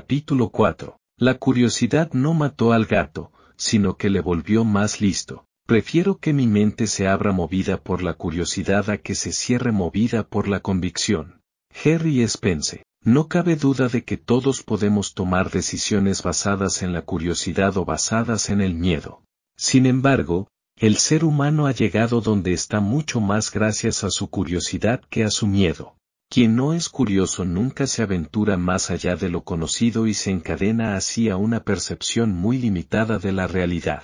Capítulo 4. La curiosidad no mató al gato, sino que le volvió más listo. Prefiero que mi mente se abra movida por la curiosidad a que se cierre movida por la convicción. Harry Spence. No cabe duda de que todos podemos tomar decisiones basadas en la curiosidad o basadas en el miedo. Sin embargo, el ser humano ha llegado donde está mucho más gracias a su curiosidad que a su miedo. Quien no es curioso nunca se aventura más allá de lo conocido y se encadena así a una percepción muy limitada de la realidad.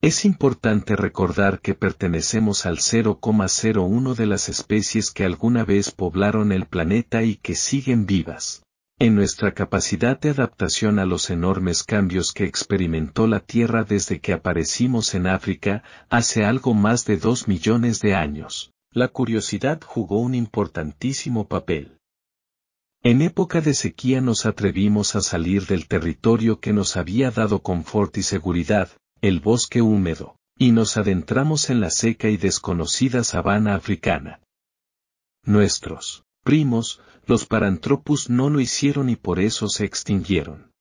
Es importante recordar que pertenecemos al 0,01 de las especies que alguna vez poblaron el planeta y que siguen vivas. En nuestra capacidad de adaptación a los enormes cambios que experimentó la Tierra desde que aparecimos en África, hace algo más de dos millones de años la curiosidad jugó un importantísimo papel. En época de sequía nos atrevimos a salir del territorio que nos había dado confort y seguridad, el bosque húmedo, y nos adentramos en la seca y desconocida sabana africana. Nuestros primos, los Paranthropus no lo hicieron y por eso se extinguieron.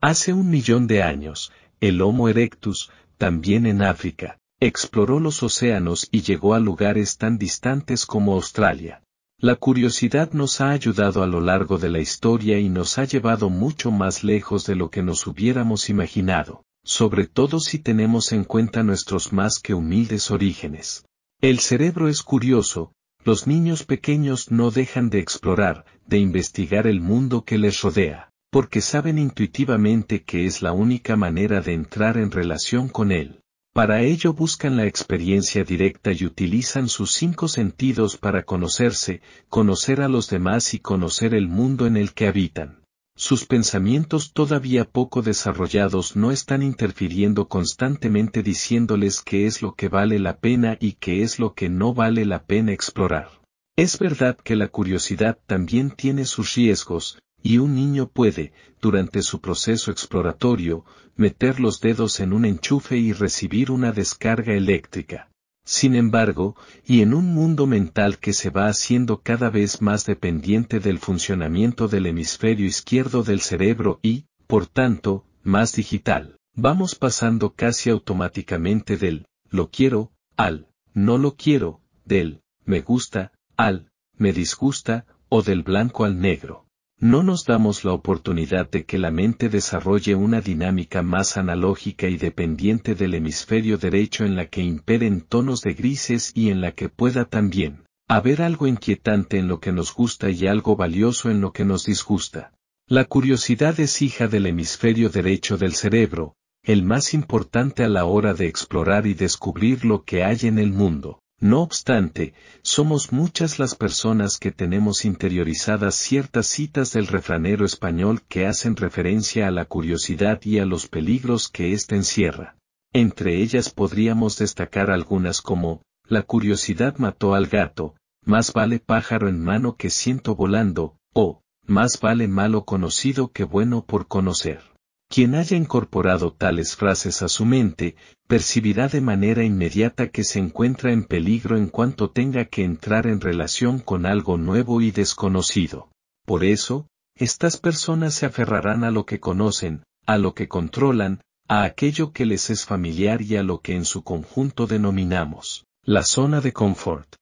Hace un millón de años, el Homo erectus, también en África, Exploró los océanos y llegó a lugares tan distantes como Australia. La curiosidad nos ha ayudado a lo largo de la historia y nos ha llevado mucho más lejos de lo que nos hubiéramos imaginado, sobre todo si tenemos en cuenta nuestros más que humildes orígenes. El cerebro es curioso, los niños pequeños no dejan de explorar, de investigar el mundo que les rodea, porque saben intuitivamente que es la única manera de entrar en relación con él. Para ello buscan la experiencia directa y utilizan sus cinco sentidos para conocerse, conocer a los demás y conocer el mundo en el que habitan. Sus pensamientos todavía poco desarrollados no están interfiriendo constantemente diciéndoles qué es lo que vale la pena y qué es lo que no vale la pena explorar. Es verdad que la curiosidad también tiene sus riesgos, y un niño puede, durante su proceso exploratorio, meter los dedos en un enchufe y recibir una descarga eléctrica. Sin embargo, y en un mundo mental que se va haciendo cada vez más dependiente del funcionamiento del hemisferio izquierdo del cerebro y, por tanto, más digital, vamos pasando casi automáticamente del lo quiero al no lo quiero, del me gusta al me disgusta o del blanco al negro no nos damos la oportunidad de que la mente desarrolle una dinámica más analógica y dependiente del hemisferio derecho en la que imperen tonos de grises y en la que pueda también haber algo inquietante en lo que nos gusta y algo valioso en lo que nos disgusta. La curiosidad es hija del hemisferio derecho del cerebro, el más importante a la hora de explorar y descubrir lo que hay en el mundo. No obstante, somos muchas las personas que tenemos interiorizadas ciertas citas del refranero español que hacen referencia a la curiosidad y a los peligros que ésta encierra. Entre ellas podríamos destacar algunas como, la curiosidad mató al gato, más vale pájaro en mano que ciento volando, o, más vale malo conocido que bueno por conocer. Quien haya incorporado tales frases a su mente, percibirá de manera inmediata que se encuentra en peligro en cuanto tenga que entrar en relación con algo nuevo y desconocido. Por eso, estas personas se aferrarán a lo que conocen, a lo que controlan, a aquello que les es familiar y a lo que en su conjunto denominamos la zona de confort.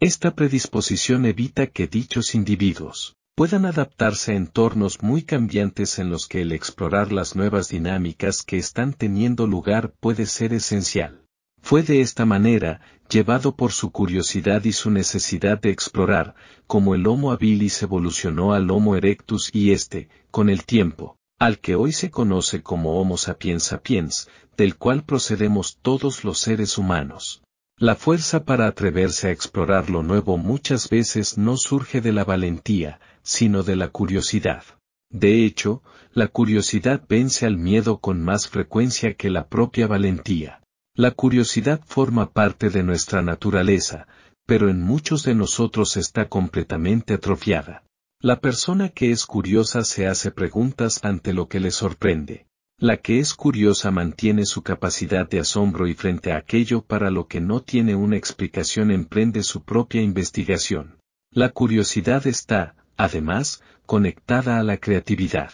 Esta predisposición evita que dichos individuos puedan adaptarse a entornos muy cambiantes en los que el explorar las nuevas dinámicas que están teniendo lugar puede ser esencial. Fue de esta manera, llevado por su curiosidad y su necesidad de explorar, como el Homo habilis evolucionó al Homo erectus y este, con el tiempo, al que hoy se conoce como Homo sapiens sapiens, del cual procedemos todos los seres humanos. La fuerza para atreverse a explorar lo nuevo muchas veces no surge de la valentía, sino de la curiosidad. De hecho, la curiosidad vence al miedo con más frecuencia que la propia valentía. La curiosidad forma parte de nuestra naturaleza, pero en muchos de nosotros está completamente atrofiada. La persona que es curiosa se hace preguntas ante lo que le sorprende. La que es curiosa mantiene su capacidad de asombro y frente a aquello para lo que no tiene una explicación emprende su propia investigación. La curiosidad está, además, conectada a la creatividad.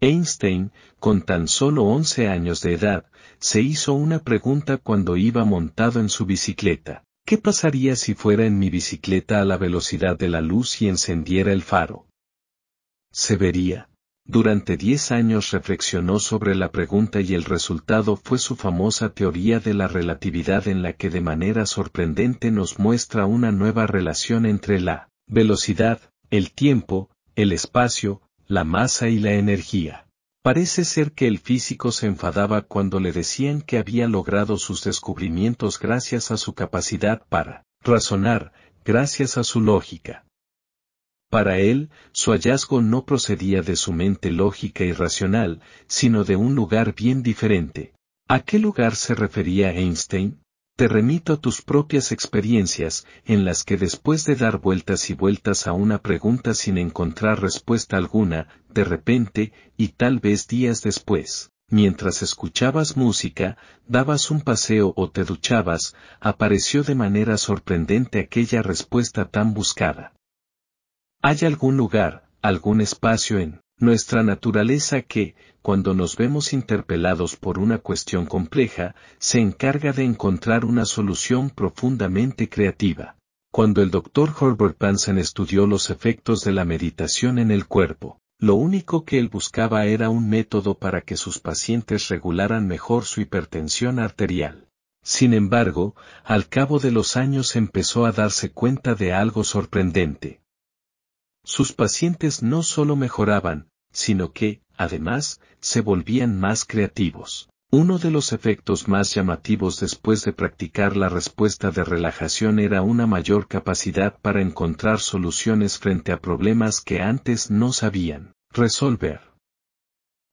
Einstein, con tan solo 11 años de edad, se hizo una pregunta cuando iba montado en su bicicleta. ¿Qué pasaría si fuera en mi bicicleta a la velocidad de la luz y encendiera el faro? Se vería. Durante diez años reflexionó sobre la pregunta y el resultado fue su famosa teoría de la relatividad en la que de manera sorprendente nos muestra una nueva relación entre la velocidad, el tiempo, el espacio, la masa y la energía. Parece ser que el físico se enfadaba cuando le decían que había logrado sus descubrimientos gracias a su capacidad para razonar, gracias a su lógica. Para él, su hallazgo no procedía de su mente lógica y racional, sino de un lugar bien diferente. ¿A qué lugar se refería Einstein? Te remito a tus propias experiencias, en las que después de dar vueltas y vueltas a una pregunta sin encontrar respuesta alguna, de repente, y tal vez días después, mientras escuchabas música, dabas un paseo o te duchabas, apareció de manera sorprendente aquella respuesta tan buscada. ¿Hay algún lugar, algún espacio en nuestra naturaleza que, cuando nos vemos interpelados por una cuestión compleja, se encarga de encontrar una solución profundamente creativa. Cuando el Dr. Herbert Pansen estudió los efectos de la meditación en el cuerpo, lo único que él buscaba era un método para que sus pacientes regularan mejor su hipertensión arterial. Sin embargo, al cabo de los años empezó a darse cuenta de algo sorprendente. Sus pacientes no solo mejoraban, sino que, además, se volvían más creativos. Uno de los efectos más llamativos después de practicar la respuesta de relajación era una mayor capacidad para encontrar soluciones frente a problemas que antes no sabían resolver.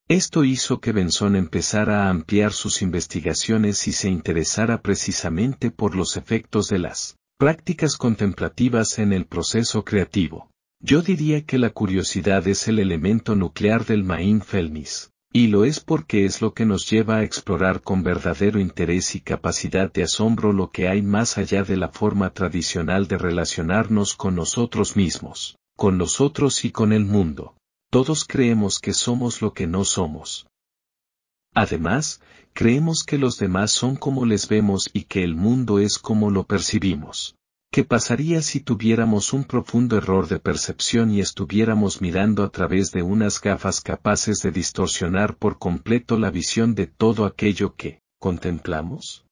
Esto hizo que Benson empezara a ampliar sus investigaciones y se interesara precisamente por los efectos de las prácticas contemplativas en el proceso creativo. Yo diría que la curiosidad es el elemento nuclear del Mindfulness, y lo es porque es lo que nos lleva a explorar con verdadero interés y capacidad de asombro lo que hay más allá de la forma tradicional de relacionarnos con nosotros mismos, con nosotros y con el mundo. Todos creemos que somos lo que no somos. Además, creemos que los demás son como les vemos y que el mundo es como lo percibimos. ¿Qué pasaría si tuviéramos un profundo error de percepción y estuviéramos mirando a través de unas gafas capaces de distorsionar por completo la visión de todo aquello que contemplamos?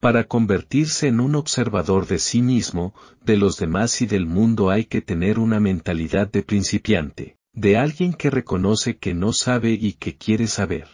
Para convertirse en un observador de sí mismo, de los demás y del mundo hay que tener una mentalidad de principiante, de alguien que reconoce que no sabe y que quiere saber.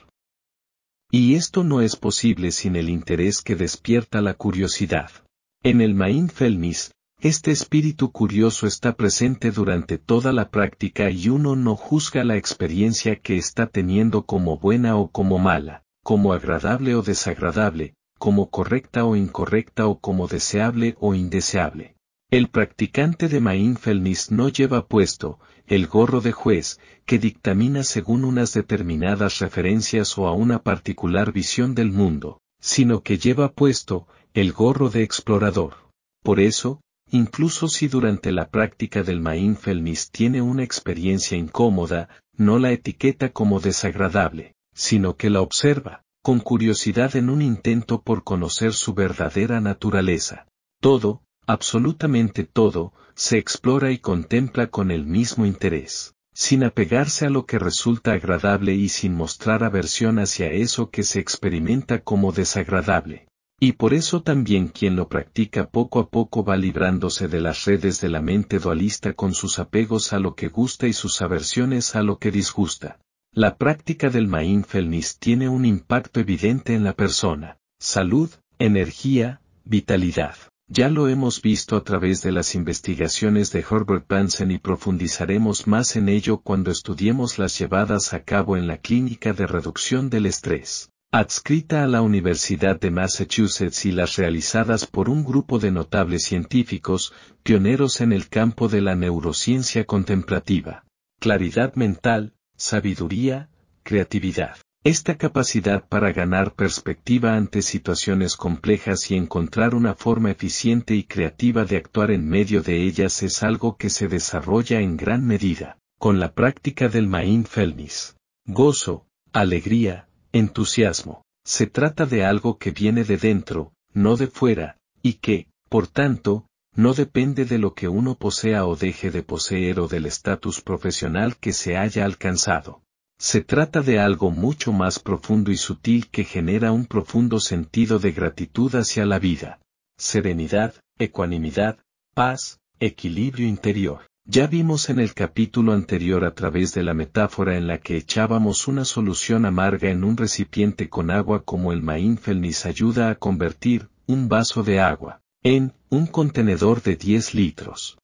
Y esto no es posible sin el interés que despierta la curiosidad. En el Mindfulness, este espíritu curioso está presente durante toda la práctica y uno no juzga la experiencia que está teniendo como buena o como mala, como agradable o desagradable, como correcta o incorrecta o como deseable o indeseable. El practicante de Mindfulness no lleva puesto el gorro de juez que dictamina según unas determinadas referencias o a una particular visión del mundo, sino que lleva puesto el gorro de explorador. Por eso, incluso si durante la práctica del mindfulness tiene una experiencia incómoda, no la etiqueta como desagradable, sino que la observa, con curiosidad en un intento por conocer su verdadera naturaleza. Todo, absolutamente todo, se explora y contempla con el mismo interés, sin apegarse a lo que resulta agradable y sin mostrar aversión hacia eso que se experimenta como desagradable. Y por eso también quien lo practica poco a poco va librándose de las redes de la mente dualista con sus apegos a lo que gusta y sus aversiones a lo que disgusta. La práctica del mindfulness tiene un impacto evidente en la persona, salud, energía, vitalidad. Ya lo hemos visto a través de las investigaciones de Herbert Benson y profundizaremos más en ello cuando estudiemos las llevadas a cabo en la Clínica de Reducción del Estrés, adscrita a la Universidad de Massachusetts y las realizadas por un grupo de notables científicos, pioneros en el campo de la neurociencia contemplativa. Claridad mental, sabiduría, creatividad. Esta capacidad para ganar perspectiva ante situaciones complejas y encontrar una forma eficiente y creativa de actuar en medio de ellas es algo que se desarrolla en gran medida, con la práctica del mindfulness. Gozo, alegría, entusiasmo. Se trata de algo que viene de dentro, no de fuera, y que, por tanto, no depende de lo que uno posea o deje de poseer o del estatus profesional que se haya alcanzado. Se trata de algo mucho más profundo y sutil que genera un profundo sentido de gratitud hacia la vida. Serenidad, ecuanimidad, paz, equilibrio interior. Ya vimos en el capítulo anterior a través de la metáfora en la que echábamos una solución amarga en un recipiente con agua como el mindfulness ayuda a convertir un vaso de agua en un contenedor de 10 litros.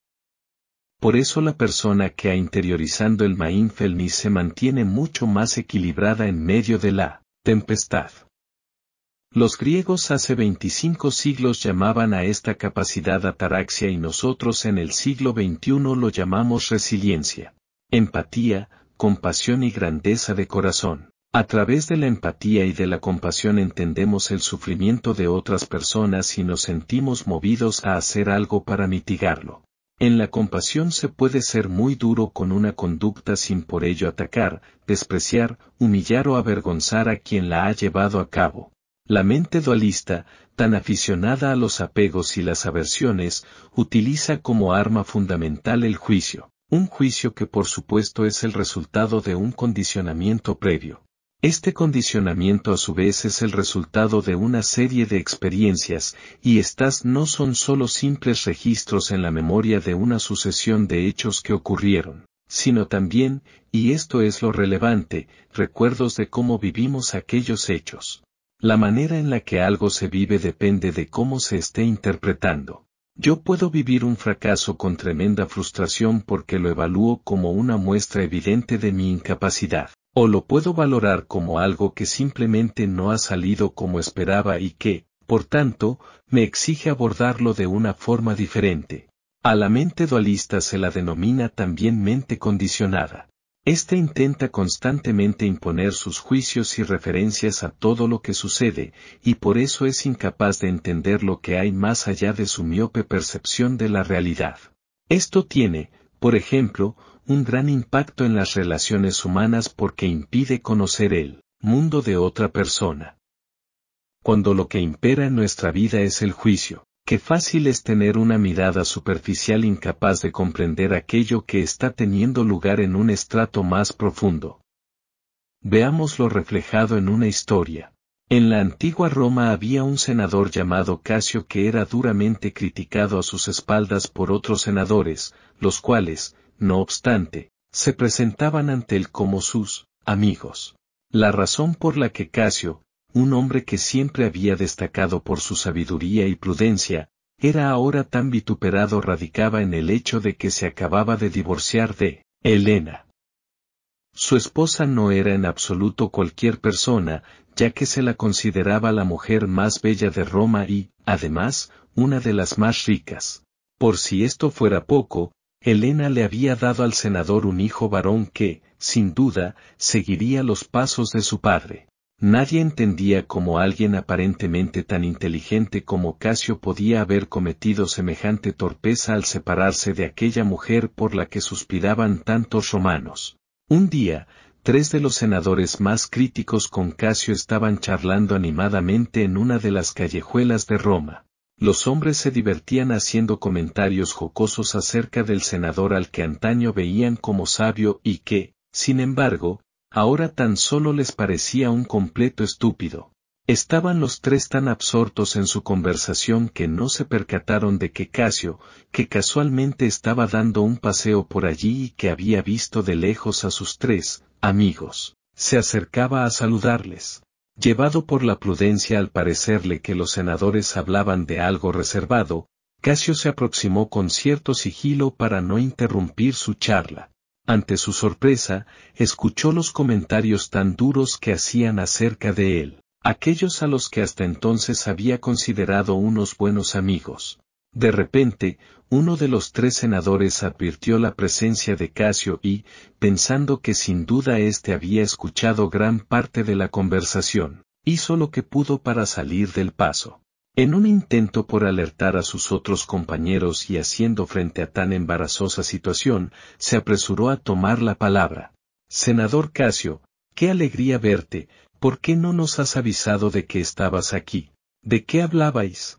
Por eso la persona que ha interiorizando el mindfulness se mantiene mucho más equilibrada en medio de la tempestad. Los griegos hace 25 siglos llamaban a esta capacidad ataraxia y nosotros en el siglo XXI lo llamamos resiliencia, empatía, compasión y grandeza de corazón. A través de la empatía y de la compasión entendemos el sufrimiento de otras personas y nos sentimos movidos a hacer algo para mitigarlo. En la compasión se puede ser muy duro con una conducta sin por ello atacar, despreciar, humillar o avergonzar a quien la ha llevado a cabo. La mente dualista, tan aficionada a los apegos y las aversiones, utiliza como arma fundamental el juicio, un juicio que por supuesto es el resultado de un condicionamiento previo. Este condicionamiento a su vez es el resultado de una serie de experiencias, y estas no son solo simples registros en la memoria de una sucesión de hechos que ocurrieron, sino también, y esto es lo relevante, recuerdos de cómo vivimos aquellos hechos. La manera en la que algo se vive depende de cómo se esté interpretando. Yo puedo vivir un fracaso con tremenda frustración porque lo evalúo como una muestra evidente de mi incapacidad. O lo puedo valorar como algo que simplemente no ha salido como esperaba y que, por tanto, me exige abordarlo de una forma diferente. A la mente dualista se la denomina también mente condicionada. Este intenta constantemente imponer sus juicios y referencias a todo lo que sucede, y por eso es incapaz de entender lo que hay más allá de su miope percepción de la realidad. Esto tiene, por ejemplo, un gran impacto en las relaciones humanas porque impide conocer el mundo de otra persona. Cuando lo que impera en nuestra vida es el juicio, qué fácil es tener una mirada superficial incapaz de comprender aquello que está teniendo lugar en un estrato más profundo. Veámoslo reflejado en una historia. En la antigua Roma había un senador llamado Casio que era duramente criticado a sus espaldas por otros senadores, los cuales, no obstante, se presentaban ante él como sus amigos. La razón por la que Casio, un hombre que siempre había destacado por su sabiduría y prudencia, era ahora tan vituperado radicaba en el hecho de que se acababa de divorciar de Helena. Su esposa no era en absoluto cualquier persona, ya que se la consideraba la mujer más bella de Roma y, además, una de las más ricas. Por si esto fuera poco, Elena le había dado al senador un hijo varón que, sin duda, seguiría los pasos de su padre. Nadie entendía cómo alguien aparentemente tan inteligente como Casio podía haber cometido semejante torpeza al separarse de aquella mujer por la que suspiraban tantos romanos. Un día, tres de los senadores más críticos con Casio estaban charlando animadamente en una de las callejuelas de Roma. Los hombres se divertían haciendo comentarios jocosos acerca del senador al que antaño veían como sabio y que, sin embargo, ahora tan solo les parecía un completo estúpido. Estaban los tres tan absortos en su conversación que no se percataron de que Casio, que casualmente estaba dando un paseo por allí y que había visto de lejos a sus tres amigos, se acercaba a saludarles. Llevado por la prudencia al parecerle que los senadores hablaban de algo reservado, Casio se aproximó con cierto sigilo para no interrumpir su charla. Ante su sorpresa, escuchó los comentarios tan duros que hacían acerca de él, aquellos a los que hasta entonces había considerado unos buenos amigos. De repente, uno de los tres senadores advirtió la presencia de Casio y, pensando que sin duda éste había escuchado gran parte de la conversación, hizo lo que pudo para salir del paso. En un intento por alertar a sus otros compañeros y haciendo frente a tan embarazosa situación, se apresuró a tomar la palabra. Senador Casio, qué alegría verte, ¿por qué no nos has avisado de que estabas aquí? ¿De qué hablabais?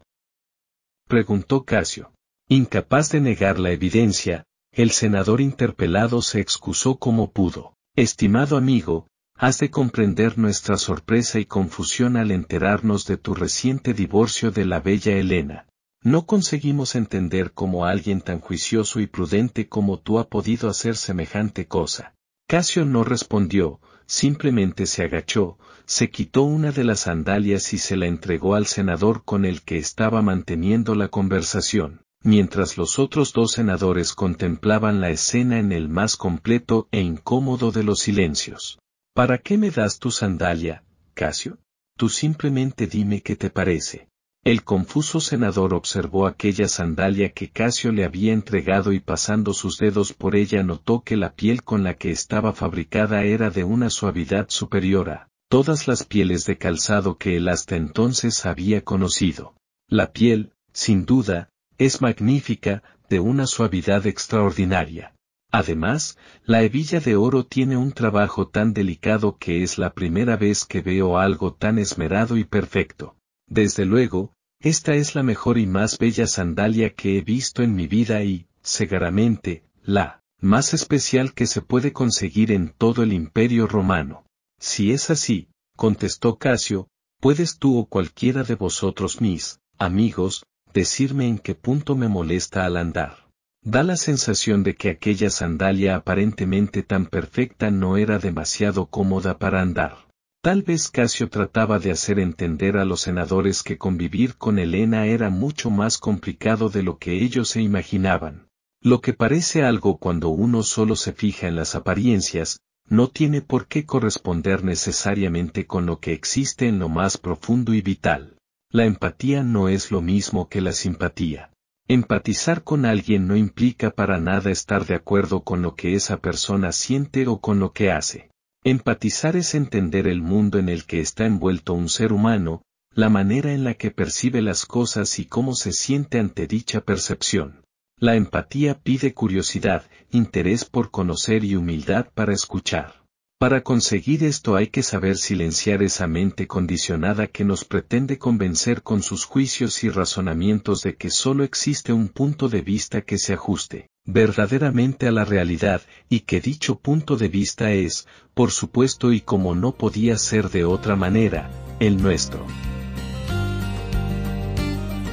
Preguntó Casio. Incapaz de negar la evidencia, el senador interpelado se excusó como pudo. Estimado amigo, has de comprender nuestra sorpresa y confusión al enterarnos de tu reciente divorcio de la bella Elena. No conseguimos entender cómo alguien tan juicioso y prudente como tú ha podido hacer semejante cosa. Casio no respondió, simplemente se agachó, se quitó una de las sandalias y se la entregó al senador con el que estaba manteniendo la conversación, mientras los otros dos senadores contemplaban la escena en el más completo e incómodo de los silencios. ¿Para qué me das tu sandalia, Casio? Tú simplemente dime qué te parece. El confuso senador observó aquella sandalia que Casio le había entregado y pasando sus dedos por ella notó que la piel con la que estaba fabricada era de una suavidad superior a todas las pieles de calzado que él hasta entonces había conocido. La piel, sin duda, es magnífica, de una suavidad extraordinaria. Además, la hebilla de oro tiene un trabajo tan delicado que es la primera vez que veo algo tan esmerado y perfecto. Desde luego, esta es la mejor y más bella sandalia que he visto en mi vida y, seguramente, la más especial que se puede conseguir en todo el imperio romano. Si es así, contestó Casio, puedes tú o cualquiera de vosotros mis, amigos, decirme en qué punto me molesta al andar. Da la sensación de que aquella sandalia aparentemente tan perfecta no era demasiado cómoda para andar. Tal vez Casio trataba de hacer entender a los senadores que convivir con Elena era mucho más complicado de lo que ellos se imaginaban. Lo que parece algo cuando uno solo se fija en las apariencias, no tiene por qué corresponder necesariamente con lo que existe en lo más profundo y vital. La empatía no es lo mismo que la simpatía. Empatizar con alguien no implica para nada estar de acuerdo con lo que esa persona siente o con lo que hace. Empatizar es entender el mundo en el que está envuelto un ser humano, la manera en la que percibe las cosas y cómo se siente ante dicha percepción. La empatía pide curiosidad, interés por conocer y humildad para escuchar. Para conseguir esto hay que saber silenciar esa mente condicionada que nos pretende convencer con sus juicios y razonamientos de que solo existe un punto de vista que se ajuste verdaderamente a la realidad, y que dicho punto de vista es, por supuesto y como no podía ser de otra manera, el nuestro.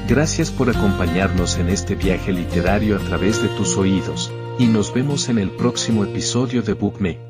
Gracias por acompañarnos en este viaje literario a través de tus oídos, y nos vemos en el próximo episodio de BookMe.